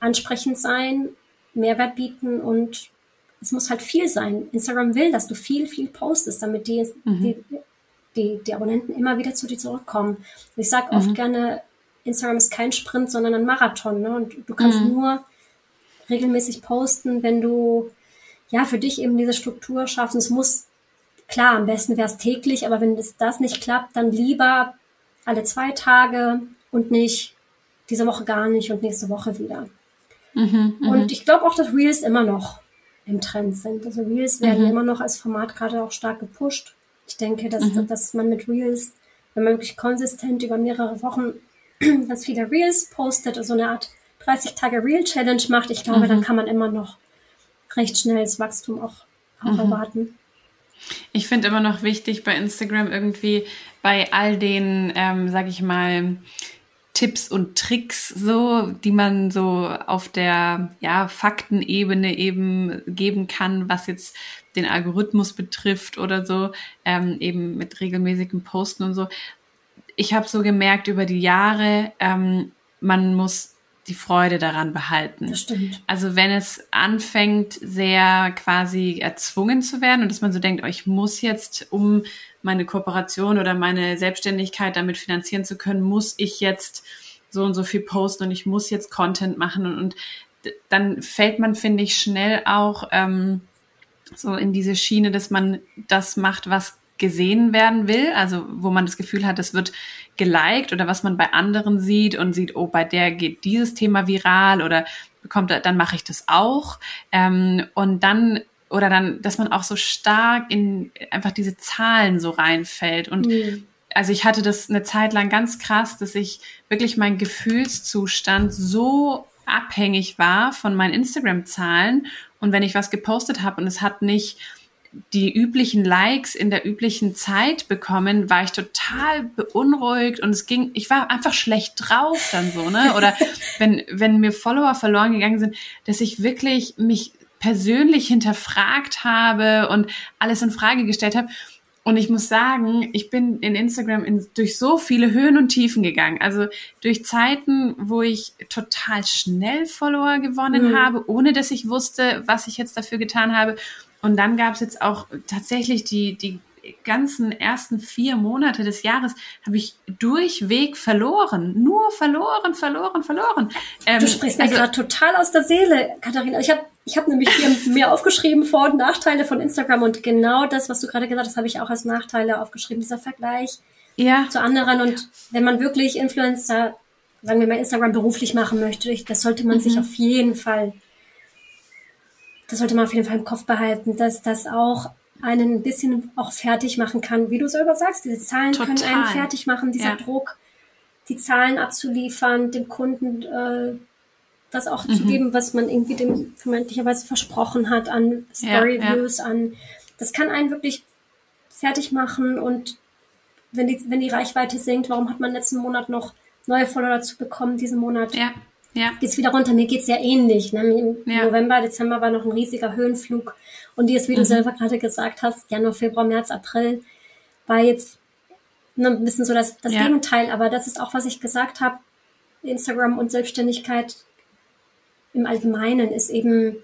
ansprechend sein, Mehrwert bieten und es muss halt viel sein. Instagram will, dass du viel, viel postest, damit die, mhm. die, die, die, Abonnenten immer wieder zu dir zurückkommen. Ich sage oft mhm. gerne, Instagram ist kein Sprint, sondern ein Marathon. Ne? Und du kannst mhm. nur regelmäßig posten, wenn du ja für dich eben diese Struktur schaffst. Und es muss, klar, am besten wäre es täglich, aber wenn das, das nicht klappt, dann lieber alle zwei Tage und nicht diese Woche gar nicht und nächste Woche wieder. Mhm, mhm. und ich glaube auch, dass Reels immer noch im Trend sind. Also Reels werden mhm. immer noch als Format gerade auch stark gepusht. Ich denke, dass, mhm. dass man mit Reels, wenn man wirklich konsistent über mehrere Wochen ganz viele Reels postet, also eine Art 30 Tage Reel Challenge macht, ich glaube, mhm. dann kann man immer noch recht schnelles Wachstum auch, auch mhm. erwarten. Ich finde immer noch wichtig bei Instagram irgendwie bei all den, ähm, sag ich mal, Tipps und Tricks so, die man so auf der ja, Faktenebene eben geben kann, was jetzt den Algorithmus betrifft oder so, ähm, eben mit regelmäßigem Posten und so. Ich habe so gemerkt über die Jahre, ähm, man muss die Freude daran behalten. Das stimmt. Also wenn es anfängt, sehr quasi erzwungen zu werden und dass man so denkt, oh, ich muss jetzt, um meine Kooperation oder meine Selbstständigkeit damit finanzieren zu können, muss ich jetzt so und so viel posten und ich muss jetzt Content machen und, und dann fällt man, finde ich, schnell auch ähm, so in diese Schiene, dass man das macht, was gesehen werden will, also wo man das Gefühl hat, es wird geliked oder was man bei anderen sieht und sieht, oh, bei der geht dieses Thema viral oder bekommt, dann mache ich das auch. Ähm, und dann oder dann, dass man auch so stark in einfach diese Zahlen so reinfällt und mhm. Also ich hatte das eine Zeit lang ganz krass, dass ich wirklich mein Gefühlszustand so abhängig war von meinen Instagram-Zahlen. Und wenn ich was gepostet habe und es hat nicht die üblichen Likes in der üblichen Zeit bekommen, war ich total beunruhigt und es ging, ich war einfach schlecht drauf dann so, ne? Oder wenn, wenn mir Follower verloren gegangen sind, dass ich wirklich mich persönlich hinterfragt habe und alles in Frage gestellt habe. Und ich muss sagen, ich bin in Instagram in, durch so viele Höhen und Tiefen gegangen. Also durch Zeiten, wo ich total schnell Follower gewonnen mhm. habe, ohne dass ich wusste, was ich jetzt dafür getan habe. Und dann gab es jetzt auch tatsächlich die, die ganzen ersten vier Monate des Jahres habe ich durchweg verloren. Nur verloren, verloren, verloren. Ähm, du sprichst mir also, gerade total aus der Seele, Katharina. Ich habe ich hab nämlich hier mir aufgeschrieben, Vor- und Nachteile von Instagram und genau das, was du gerade gesagt hast, habe ich auch als Nachteile aufgeschrieben, dieser Vergleich ja. zu anderen. Und wenn man wirklich Influencer, sagen wir mal, Instagram beruflich machen möchte, das sollte man mhm. sich auf jeden Fall das sollte man auf jeden Fall im Kopf behalten, dass das auch einen ein bisschen auch fertig machen kann, wie du selber sagst. Diese Zahlen Total. können einen fertig machen, dieser ja. Druck, die Zahlen abzuliefern, dem Kunden äh, das auch mhm. zu geben, was man irgendwie dem vermeintlicherweise versprochen hat an Story-Views, ja, ja. an das kann einen wirklich fertig machen und wenn die, wenn die Reichweite sinkt, warum hat man letzten Monat noch neue Follower dazu bekommen, diesen Monat? Ja ja. geht's wieder runter. Mir geht's ja ähnlich. Ne? Im ja. November, Dezember war noch ein riesiger Höhenflug. Und die ist, wie mhm. du selber gerade gesagt hast, Januar, Februar, März, April, war jetzt ne, ein bisschen so das, das ja. Gegenteil. Aber das ist auch, was ich gesagt habe. Instagram und Selbstständigkeit im Allgemeinen ist eben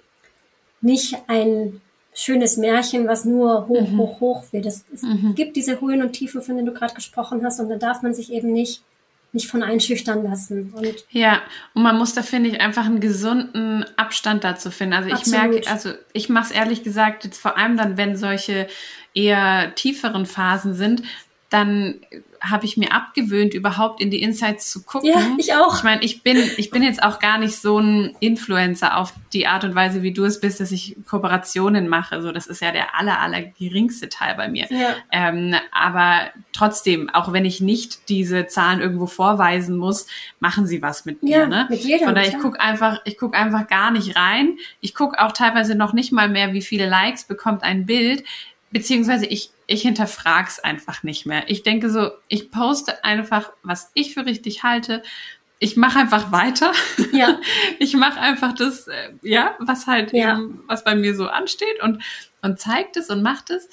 nicht ein schönes Märchen, was nur hoch, mhm. hoch, hoch wird. Es, es mhm. gibt diese Höhen und Tiefen, von denen du gerade gesprochen hast, und da darf man sich eben nicht nicht von einschüchtern lassen. Und ja, und man muss da, finde ich, einfach einen gesunden Abstand dazu finden. Also ich merke, also ich mache es ehrlich gesagt jetzt vor allem dann, wenn solche eher tieferen Phasen sind, dann habe ich mir abgewöhnt, überhaupt in die Insights zu gucken. Ja, ich auch. Ich meine, ich bin, ich bin jetzt auch gar nicht so ein Influencer auf die Art und Weise, wie du es bist, dass ich Kooperationen mache. So, das ist ja der aller, aller geringste Teil bei mir. Ja. Ähm, aber trotzdem, auch wenn ich nicht diese Zahlen irgendwo vorweisen muss, machen sie was mit mir. Ja, ne? mit jedem. Von daher, ich gucke einfach, ich gucke einfach gar nicht rein. Ich gucke auch teilweise noch nicht mal mehr, wie viele Likes bekommt ein Bild beziehungsweise ich, ich hinterfrage es einfach nicht mehr. Ich denke so, ich poste einfach, was ich für richtig halte. ich mache einfach weiter. Ja. Ich mache einfach das, äh, ja, was halt ja. eben, was bei mir so ansteht und, und zeigt es und macht es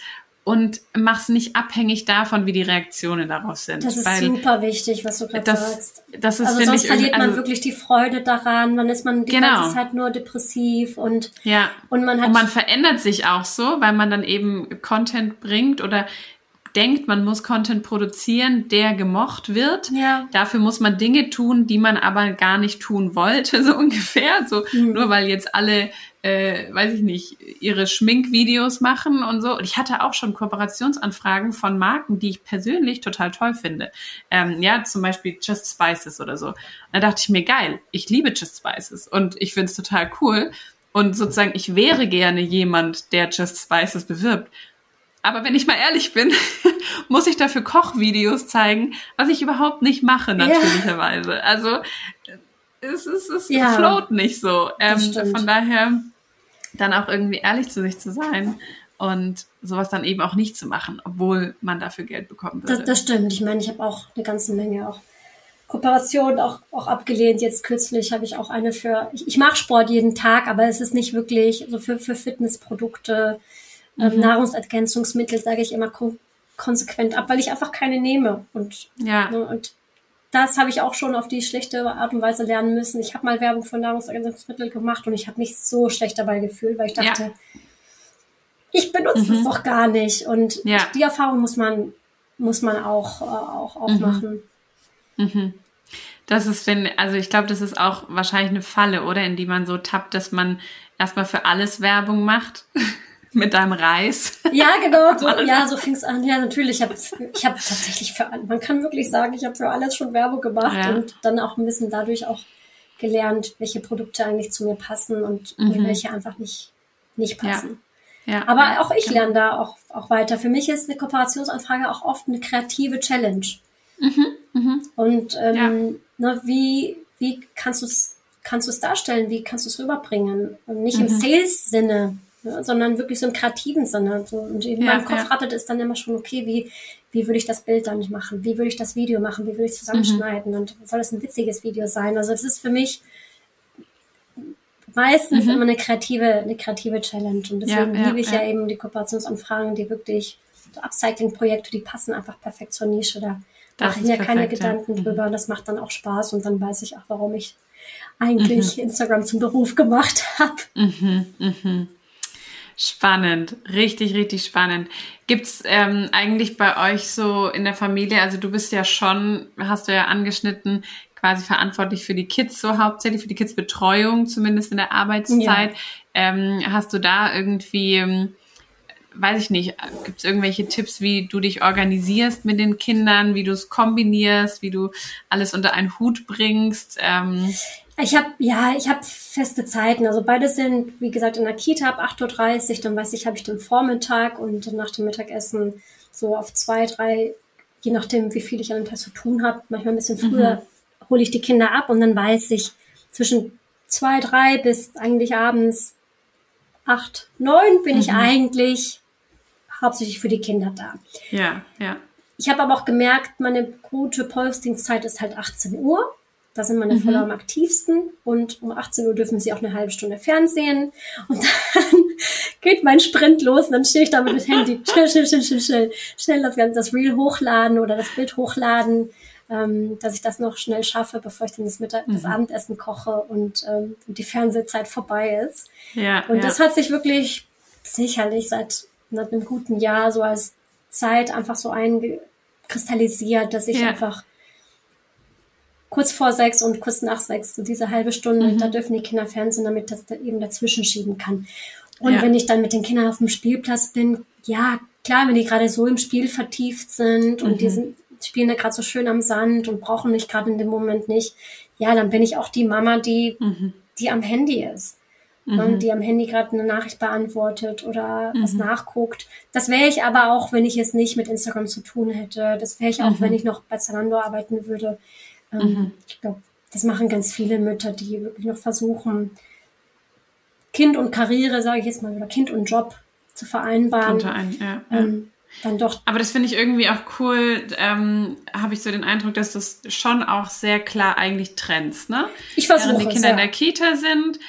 und mach's nicht abhängig davon, wie die Reaktionen darauf sind. Das ist Weil super wichtig, was du gerade sagst. Das ist, also sonst ich, verliert man also, wirklich die Freude daran, dann ist man die genau. ganze Zeit nur depressiv und ja und man hat und man verändert sich auch so, weil man dann eben Content bringt oder denkt, man muss Content produzieren, der gemocht wird. Ja. Dafür muss man Dinge tun, die man aber gar nicht tun wollte, so ungefähr. So mhm. nur weil jetzt alle, äh, weiß ich nicht, ihre Schminkvideos machen und so. Und ich hatte auch schon Kooperationsanfragen von Marken, die ich persönlich total toll finde. Ähm, ja, zum Beispiel Just Spices oder so. Und da dachte ich mir, geil, ich liebe Just Spices und ich finde es total cool. Und sozusagen, ich wäre gerne jemand, der Just Spices bewirbt. Aber wenn ich mal ehrlich bin, muss ich dafür Kochvideos zeigen, was ich überhaupt nicht mache, natürlicherweise. Ja. Also es, es, es ja, float nicht so. Ähm, von daher dann auch irgendwie ehrlich zu sich zu sein und sowas dann eben auch nicht zu machen, obwohl man dafür Geld bekommen würde. Das, das stimmt. Ich meine, ich habe auch eine ganze Menge auch Kooperationen auch, auch abgelehnt. Jetzt kürzlich habe ich auch eine für, ich, ich mache Sport jeden Tag, aber es ist nicht wirklich so für, für Fitnessprodukte mhm. Nahrungsergänzungsmittel sage ich immer kon konsequent ab, weil ich einfach keine nehme. Und, ja. Ne, und das habe ich auch schon auf die schlechte Art und Weise lernen müssen. Ich habe mal Werbung für Nahrungsergänzungsmittel gemacht und ich habe mich so schlecht dabei gefühlt, weil ich dachte, ja. ich benutze mhm. es doch gar nicht. Und ja. die Erfahrung muss man, muss man auch, äh, auch, auch mhm. machen. Mhm. Das ist, wenn, also ich glaube, das ist auch wahrscheinlich eine Falle, oder? In die man so tappt, dass man erstmal für alles Werbung macht. mit deinem Reis. Ja, genau. So, ja, so fing es an. Ja, natürlich. Ich habe ich hab tatsächlich für, man kann wirklich sagen, ich habe für alles schon Werbung gemacht ja. und dann auch ein bisschen dadurch auch gelernt, welche Produkte eigentlich zu mir passen und mhm. welche einfach nicht, nicht passen. Ja. ja Aber auch ich lerne da auch, auch weiter. Für mich ist eine Kooperationsanfrage auch oft eine kreative Challenge. Mhm. Mhm. Und ähm, ne, wie, wie kannst du es kannst du es darstellen? Wie kannst du es rüberbringen? Und nicht im mhm. Sales-Sinne, ne, sondern wirklich so im kreativen Sinne. So. Und in ja, meinem Kopf ja. rattert es dann immer schon, okay, wie, wie würde ich das Bild dann machen? Wie würde ich das Video machen? Wie würde ich zusammenschneiden? Mhm. Und soll es ein witziges Video sein? Also das ist für mich meistens mhm. immer eine kreative, eine kreative Challenge. Und deswegen ja, liebe ich ja, eben die Kooperationsanfragen, die wirklich so Upcycling-Projekte, die passen einfach perfekt zur Nische. Da mache ich mir keine Gedanken ja. drüber. Mhm. Das macht dann auch Spaß und dann weiß ich auch, warum ich eigentlich mhm. Instagram zum Beruf gemacht habe. Mhm, mhm. Spannend, richtig, richtig spannend. Gibt's ähm, eigentlich bei euch so in der Familie, also du bist ja schon, hast du ja angeschnitten, quasi verantwortlich für die Kids, so hauptsächlich für die Kids-Betreuung, zumindest in der Arbeitszeit. Ja. Ähm, hast du da irgendwie, ähm, weiß ich nicht, gibt's irgendwelche Tipps, wie du dich organisierst mit den Kindern, wie du es kombinierst, wie du alles unter einen Hut bringst? Ähm, ich habe, ja, ich habe feste Zeiten. Also beide sind, wie gesagt, in der Kita ab 8.30 Uhr. Dann weiß ich, habe ich den Vormittag und nach dem Mittagessen so auf zwei, drei, je nachdem, wie viel ich an dem Tag zu tun habe. Manchmal ein bisschen früher mhm. hole ich die Kinder ab und dann weiß ich, zwischen zwei, drei bis eigentlich abends acht, neun bin mhm. ich eigentlich hauptsächlich für die Kinder da. Ja, ja. Ich habe aber auch gemerkt, meine gute Postingzeit ist halt 18 Uhr. Da sind meine mhm. Follower am aktivsten und um 18 Uhr dürfen sie auch eine halbe Stunde Fernsehen und dann geht mein Sprint los und dann stehe ich da mit dem Handy schnell, schnell, schnell, schnell, schnell, schnell das ganze das Reel hochladen oder das Bild hochladen, ähm, dass ich das noch schnell schaffe, bevor ich dann das, Mittag, mhm. das Abendessen koche und, ähm, die Fernsehzeit vorbei ist. Ja, und ja. das hat sich wirklich sicherlich seit, seit einem guten Jahr so als Zeit einfach so eingekristallisiert, dass ich ja. einfach kurz vor sechs und kurz nach sechs, so diese halbe Stunde, mhm. da dürfen die Kinder Fernsehen, damit das da eben dazwischen schieben kann. Und ja. wenn ich dann mit den Kindern auf dem Spielplatz bin, ja, klar, wenn die gerade so im Spiel vertieft sind und mhm. die sind, spielen da gerade so schön am Sand und brauchen mich gerade in dem Moment nicht, ja, dann bin ich auch die Mama, die, mhm. die am Handy ist. Mhm. Die am Handy gerade eine Nachricht beantwortet oder was mhm. nachguckt. Das wäre ich aber auch, wenn ich es nicht mit Instagram zu tun hätte. Das wäre ich auch, wenn mhm. ich noch bei Zalando arbeiten würde. Ähm, mhm. Ich glaube, das machen ganz viele Mütter, die wirklich noch versuchen, Kind und Karriere, sage ich jetzt mal, oder Kind und Job zu vereinbaren. Ein, ja, ja. Ähm, dann doch. Aber das finde ich irgendwie auch cool, ähm, habe ich so den Eindruck, dass du es schon auch sehr klar eigentlich trennst, ne? Ich versuche Während die Kinder es, ja. in der Kita sind,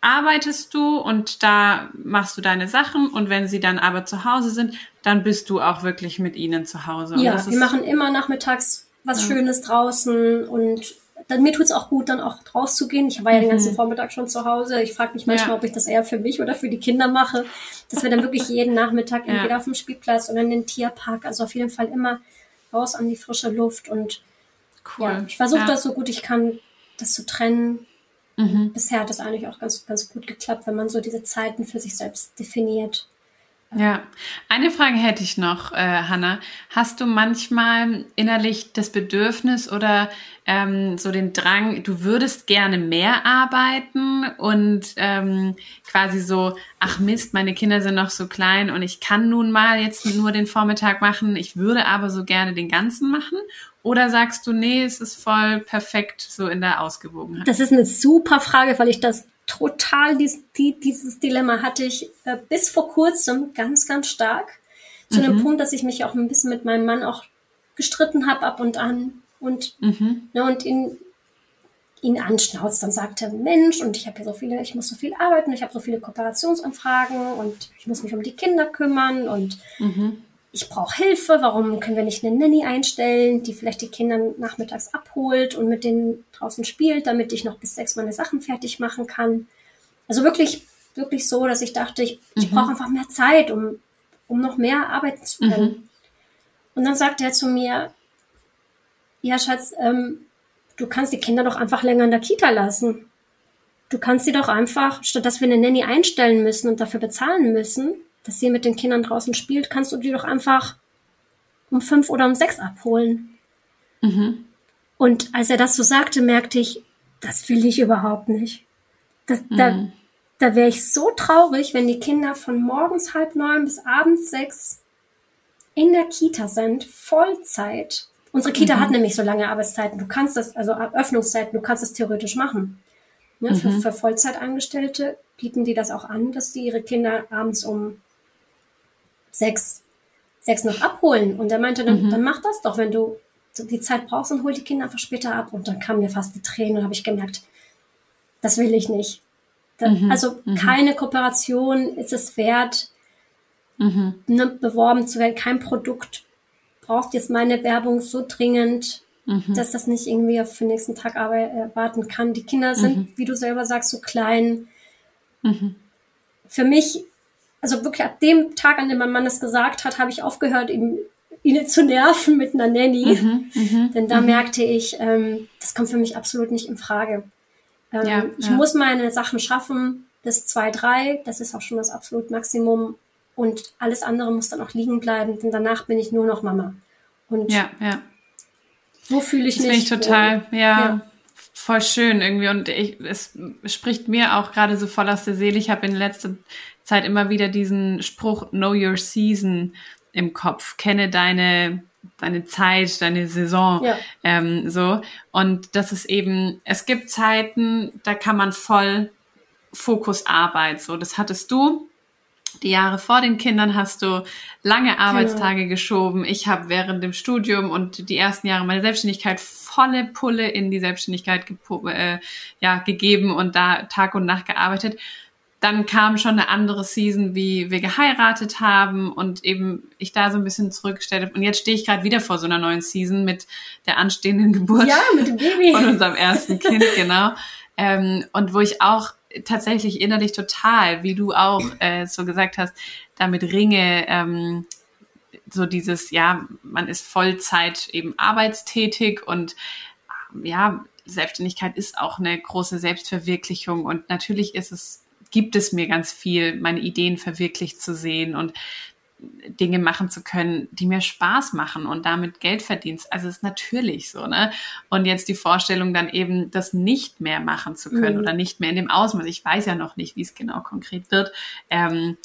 arbeitest du und da machst du deine Sachen und wenn sie dann aber zu Hause sind, dann bist du auch wirklich mit ihnen zu Hause. ja, wir machen immer nachmittags was ja. Schönes draußen und dann, mir tut's auch gut, dann auch rauszugehen. Ich war ja mhm. den ganzen mhm. Vormittag schon zu Hause. Ich frage mich manchmal, ja. ob ich das eher für mich oder für die Kinder mache, dass wir dann wirklich jeden Nachmittag ja. entweder auf dem Spielplatz oder in den Tierpark, also auf jeden Fall immer raus an die frische Luft und cool. ja, ich versuche das so gut ich kann, das zu trennen. Mhm. Bisher hat das eigentlich auch ganz, ganz gut geklappt, wenn man so diese Zeiten für sich selbst definiert. Ja, eine Frage hätte ich noch, äh, Hanna. Hast du manchmal innerlich das Bedürfnis oder ähm, so den Drang, du würdest gerne mehr arbeiten und ähm, quasi so, ach Mist, meine Kinder sind noch so klein und ich kann nun mal jetzt nur den Vormittag machen, ich würde aber so gerne den ganzen machen? Oder sagst du, nee, es ist voll perfekt so in der Ausgewogenheit? Das ist eine super Frage, weil ich das total dies, die, dieses Dilemma hatte ich äh, bis vor kurzem ganz, ganz stark. Zu mhm. dem Punkt, dass ich mich auch ein bisschen mit meinem Mann auch gestritten habe ab und an und, mhm. ne, und ihn, ihn anschnauzt. Dann sagte, Mensch, und ich habe hier so viele, ich muss so viel arbeiten, ich habe so viele Kooperationsanfragen und ich muss mich um die Kinder kümmern und mhm ich brauche Hilfe, warum können wir nicht eine Nanny einstellen, die vielleicht die Kinder nachmittags abholt und mit denen draußen spielt, damit ich noch bis sechs meine Sachen fertig machen kann. Also wirklich, wirklich so, dass ich dachte, ich, ich mhm. brauche einfach mehr Zeit, um, um noch mehr arbeiten zu können. Mhm. Und dann sagte er zu mir, ja, Schatz, ähm, du kannst die Kinder doch einfach länger in der Kita lassen. Du kannst sie doch einfach, statt dass wir eine Nanny einstellen müssen und dafür bezahlen müssen, dass sie mit den Kindern draußen spielt, kannst du die doch einfach um fünf oder um sechs abholen. Mhm. Und als er das so sagte, merkte ich, das will ich überhaupt nicht. Das, mhm. Da, da wäre ich so traurig, wenn die Kinder von morgens halb neun bis abends sechs in der Kita sind, Vollzeit. Unsere Kita mhm. hat nämlich so lange Arbeitszeiten. Du kannst das, also Öffnungszeiten, du kannst das theoretisch machen. Ja, für, mhm. für Vollzeitangestellte bieten die das auch an, dass die ihre Kinder abends um sechs, sechs noch abholen. Und er meinte, dann, mhm. dann mach das doch, wenn du die Zeit brauchst und hol die Kinder einfach später ab. Und dann kam mir fast die Tränen und habe ich gemerkt, das will ich nicht. Da, mhm. Also mhm. keine Kooperation ist es wert, mhm. ne, beworben zu werden. Kein Produkt braucht jetzt meine Werbung so dringend, mhm. dass das nicht irgendwie auf den nächsten Tag warten kann. Die Kinder sind, mhm. wie du selber sagst, so klein. Für mich also wirklich ab dem Tag, an dem mein Mann es gesagt hat, habe ich aufgehört, ihm, ihn zu nerven mit einer Nanny. Mhm, mh, Denn da mh. merkte ich, ähm, das kommt für mich absolut nicht in Frage. Ähm, ja, ich ja. muss meine Sachen schaffen bis zwei, drei. Das ist auch schon das absolut Maximum. Und alles andere muss dann auch liegen bleiben, denn danach bin ich nur noch Mama. Und ja, ja. so fühle ich das mich. Ich total, ja, ja, voll schön irgendwie. Und ich, es spricht mir auch gerade so voll aus der Seele. Ich habe in letzter Zeit immer wieder diesen Spruch Know Your Season im Kopf. Kenne deine deine Zeit, deine Saison, ja. ähm, so. Und das ist eben, es gibt Zeiten, da kann man voll Fokus Arbeit, so. Das hattest du. Die Jahre vor den Kindern hast du lange genau. Arbeitstage genau. geschoben. Ich habe während dem Studium und die ersten Jahre meiner Selbstständigkeit volle Pulle in die Selbstständigkeit äh, ja, gegeben und da Tag und Nacht gearbeitet dann kam schon eine andere Season, wie wir geheiratet haben und eben ich da so ein bisschen zurückgestellt Und jetzt stehe ich gerade wieder vor so einer neuen Season mit der anstehenden Geburt ja, mit dem Baby. von unserem ersten Kind, genau. Ähm, und wo ich auch tatsächlich innerlich total, wie du auch äh, so gesagt hast, damit ringe, ähm, so dieses, ja, man ist Vollzeit eben arbeitstätig und ja, Selbstständigkeit ist auch eine große Selbstverwirklichung und natürlich ist es gibt es mir ganz viel, meine Ideen verwirklicht zu sehen und Dinge machen zu können, die mir Spaß machen und damit Geld verdienst. Also ist natürlich so, ne? Und jetzt die Vorstellung dann eben, das nicht mehr machen zu können mhm. oder nicht mehr in dem Ausmaß. Ich weiß ja noch nicht, wie es genau konkret wird. Ähm,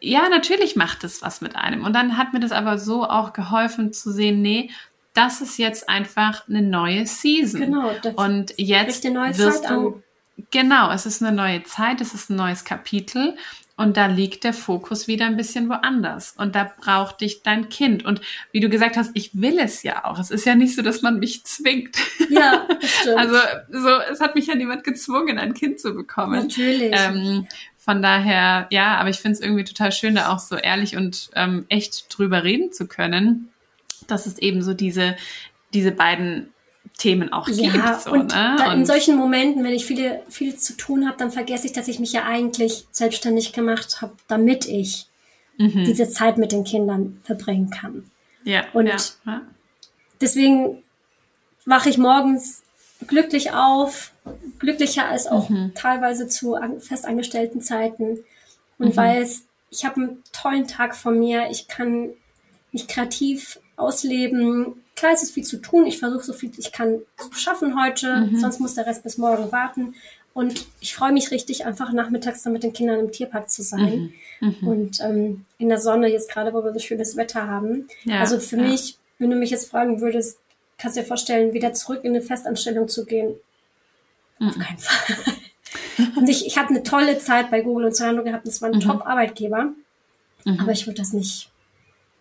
ja, natürlich macht es was mit einem. Und dann hat mir das aber so auch geholfen zu sehen, nee, das ist jetzt einfach eine neue Season. Genau. und jetzt wirst du, Genau, es ist eine neue Zeit, es ist ein neues Kapitel und da liegt der Fokus wieder ein bisschen woanders. Und da braucht dich dein Kind. Und wie du gesagt hast, ich will es ja auch. Es ist ja nicht so, dass man mich zwingt. Ja, stimmt. Also so, es hat mich ja niemand gezwungen, ein Kind zu bekommen. Natürlich. Ähm, von daher, ja, aber ich finde es irgendwie total schön, da auch so ehrlich und ähm, echt drüber reden zu können, dass es eben so diese, diese beiden Themen auch ja, gibt. So, und, ne? und in solchen Momenten, wenn ich viele, viel zu tun habe, dann vergesse ich, dass ich mich ja eigentlich selbstständig gemacht habe, damit ich mhm. diese Zeit mit den Kindern verbringen kann. Ja. Und ja, deswegen wache ich morgens glücklich auf, glücklicher als auch mhm. teilweise zu festangestellten Zeiten und mhm. weiß, ich habe einen tollen Tag vor mir, ich kann mich kreativ ausleben, klar, es ist viel zu tun. Ich versuche so viel ich kann zu schaffen heute, mhm. sonst muss der Rest bis morgen warten. Und ich freue mich richtig, einfach nachmittags dann mit den Kindern im Tierpark zu sein. Mhm. Mhm. Und ähm, in der Sonne, jetzt gerade, wo wir so schönes Wetter haben. Ja, also für ja. mich, wenn du mich jetzt fragen würdest, kannst du dir vorstellen, wieder zurück in eine Festanstellung zu gehen? Auf mhm. keinen Fall. und ich, ich habe eine tolle Zeit bei Google und Zalando gehabt. Es war ein mhm. Top-Arbeitgeber. Mhm. Aber ich würde das nicht,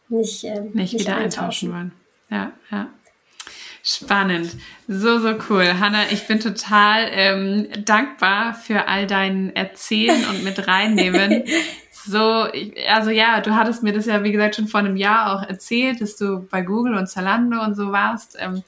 nicht, äh, nicht, nicht wieder eintauschen wollen ja, ja. Spannend. So, so cool. Hanna, ich bin total ähm, dankbar für all dein Erzählen und mit reinnehmen. So, also ja, du hattest mir das ja, wie gesagt, schon vor einem Jahr auch erzählt, dass du bei Google und Zalando und so warst. Ähm,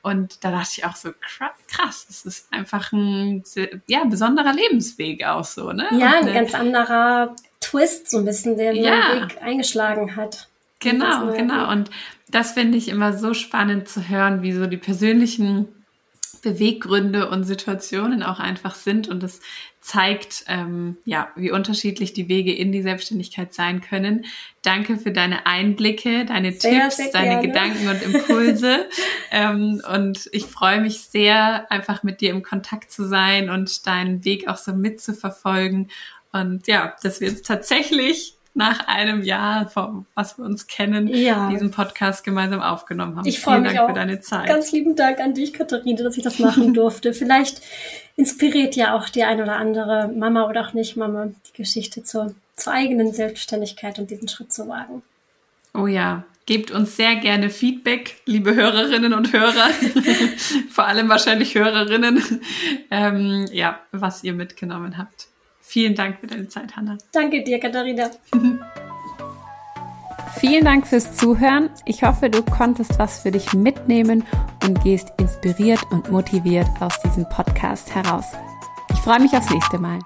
und da dachte ich auch so, krass, das ist einfach ein ja, besonderer Lebensweg auch so, ne? Ja, ein ganz anderer Twist, so ein bisschen, der ja. den Weg eingeschlagen hat. Genau, genau. Und das finde ich immer so spannend zu hören, wie so die persönlichen Beweggründe und Situationen auch einfach sind und es zeigt, ähm, ja, wie unterschiedlich die Wege in die Selbstständigkeit sein können. Danke für deine Einblicke, deine sehr, Tipps, sehr deine Gedanken und Impulse. ähm, und ich freue mich sehr, einfach mit dir im Kontakt zu sein und deinen Weg auch so mitzuverfolgen. Und ja, dass wir jetzt tatsächlich nach einem Jahr, was wir uns kennen, ja. diesen Podcast gemeinsam aufgenommen haben. Ich freue mich Dank auch. für deine Zeit. Ganz lieben Dank an dich, Katharina, dass ich das machen durfte. Vielleicht inspiriert ja auch die ein oder andere Mama oder auch nicht Mama die Geschichte zur, zur eigenen Selbstständigkeit und diesen Schritt zu wagen. Oh ja, Gebt uns sehr gerne Feedback, liebe Hörerinnen und Hörer, vor allem wahrscheinlich Hörerinnen, ähm, ja, was ihr mitgenommen habt. Vielen Dank für deine Zeit, Hanna. Danke dir, Katharina. Vielen Dank fürs Zuhören. Ich hoffe, du konntest was für dich mitnehmen und gehst inspiriert und motiviert aus diesem Podcast heraus. Ich freue mich aufs nächste Mal.